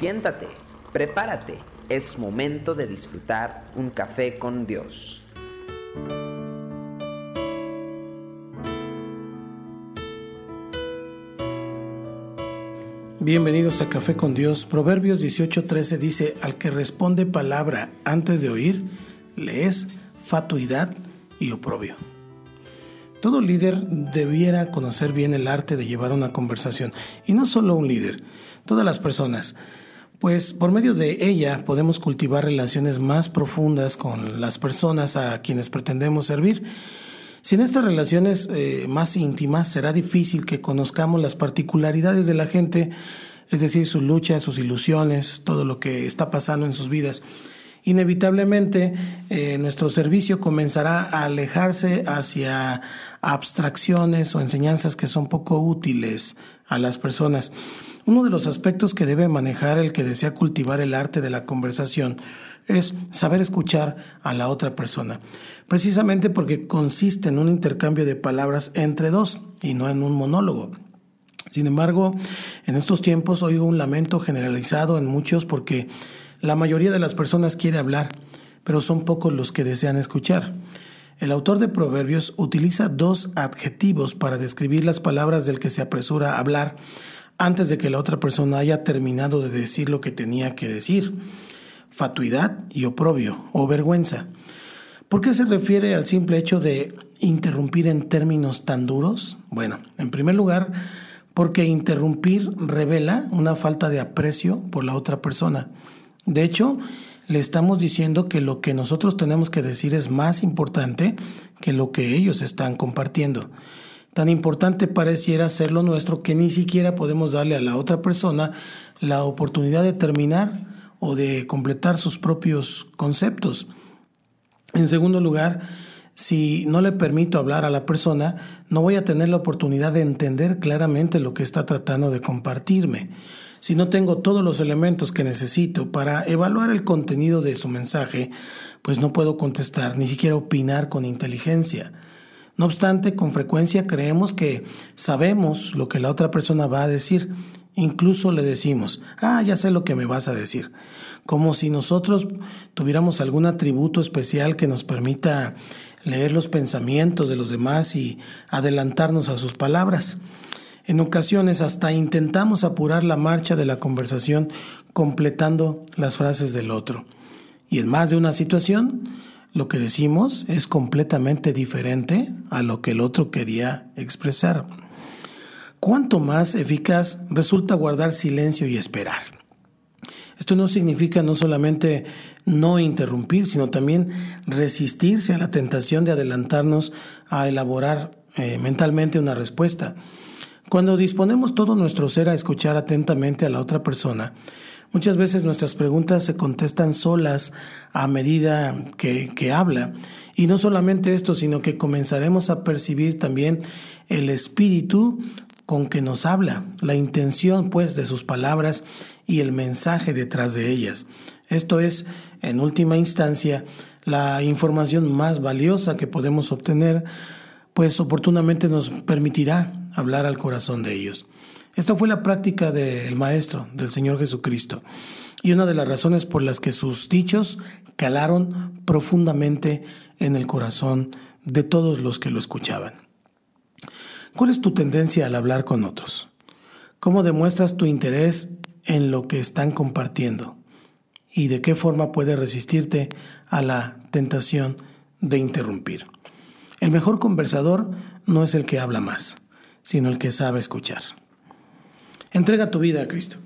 Siéntate, prepárate, es momento de disfrutar un café con Dios. Bienvenidos a Café con Dios. Proverbios 18:13 dice, al que responde palabra antes de oír, le es fatuidad y oprobio. Todo líder debiera conocer bien el arte de llevar una conversación, y no solo un líder, todas las personas, pues por medio de ella podemos cultivar relaciones más profundas con las personas a quienes pretendemos servir. Sin estas relaciones eh, más íntimas será difícil que conozcamos las particularidades de la gente, es decir, sus luchas, sus ilusiones, todo lo que está pasando en sus vidas inevitablemente eh, nuestro servicio comenzará a alejarse hacia abstracciones o enseñanzas que son poco útiles a las personas. Uno de los aspectos que debe manejar el que desea cultivar el arte de la conversación es saber escuchar a la otra persona, precisamente porque consiste en un intercambio de palabras entre dos y no en un monólogo. Sin embargo, en estos tiempos oigo un lamento generalizado en muchos porque la mayoría de las personas quiere hablar, pero son pocos los que desean escuchar. El autor de Proverbios utiliza dos adjetivos para describir las palabras del que se apresura a hablar antes de que la otra persona haya terminado de decir lo que tenía que decir. Fatuidad y oprobio o vergüenza. ¿Por qué se refiere al simple hecho de interrumpir en términos tan duros? Bueno, en primer lugar, porque interrumpir revela una falta de aprecio por la otra persona. De hecho, le estamos diciendo que lo que nosotros tenemos que decir es más importante que lo que ellos están compartiendo. Tan importante pareciera ser lo nuestro que ni siquiera podemos darle a la otra persona la oportunidad de terminar o de completar sus propios conceptos. En segundo lugar, si no le permito hablar a la persona, no voy a tener la oportunidad de entender claramente lo que está tratando de compartirme si no tengo todos los elementos que necesito para evaluar el contenido de su mensaje, pues no puedo contestar, ni siquiera opinar con inteligencia. No obstante, con frecuencia creemos que sabemos lo que la otra persona va a decir. Incluso le decimos, ah, ya sé lo que me vas a decir. Como si nosotros tuviéramos algún atributo especial que nos permita leer los pensamientos de los demás y adelantarnos a sus palabras. En ocasiones hasta intentamos apurar la marcha de la conversación completando las frases del otro. Y en más de una situación, lo que decimos es completamente diferente a lo que el otro quería expresar. ¿Cuánto más eficaz resulta guardar silencio y esperar? Esto no significa no solamente no interrumpir, sino también resistirse a la tentación de adelantarnos a elaborar eh, mentalmente una respuesta. Cuando disponemos todo nuestro ser a escuchar atentamente a la otra persona, muchas veces nuestras preguntas se contestan solas a medida que, que habla. Y no solamente esto, sino que comenzaremos a percibir también el espíritu con que nos habla, la intención pues de sus palabras y el mensaje detrás de ellas. Esto es, en última instancia, la información más valiosa que podemos obtener, pues oportunamente nos permitirá hablar al corazón de ellos. Esta fue la práctica del Maestro, del Señor Jesucristo, y una de las razones por las que sus dichos calaron profundamente en el corazón de todos los que lo escuchaban. ¿Cuál es tu tendencia al hablar con otros? ¿Cómo demuestras tu interés en lo que están compartiendo? ¿Y de qué forma puedes resistirte a la tentación de interrumpir? El mejor conversador no es el que habla más, sino el que sabe escuchar. Entrega tu vida a Cristo.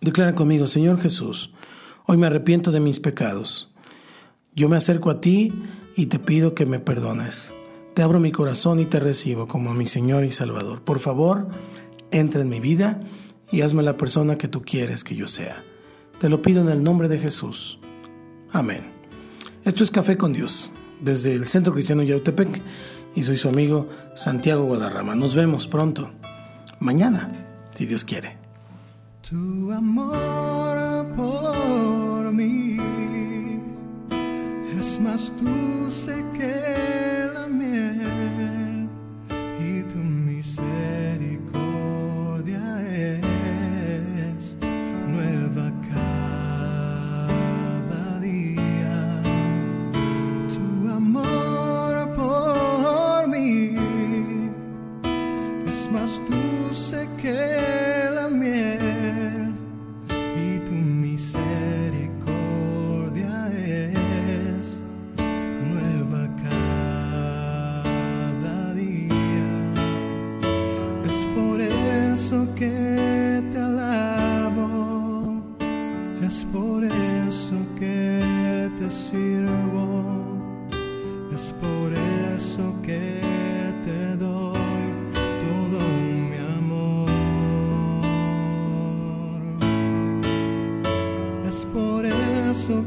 Declara conmigo, Señor Jesús, hoy me arrepiento de mis pecados. Yo me acerco a ti y te pido que me perdones. Te abro mi corazón y te recibo como mi Señor y Salvador. Por favor, entra en mi vida y hazme la persona que tú quieres que yo sea. Te lo pido en el nombre de Jesús. Amén. Esto es Café con Dios, desde el Centro Cristiano Yautepec y soy su amigo Santiago Guadarrama. Nos vemos pronto, mañana, si Dios quiere. Tu amor por mí es más dulce que miel y tu misericordia es nueva cada día. Es por eso que te alabo, es por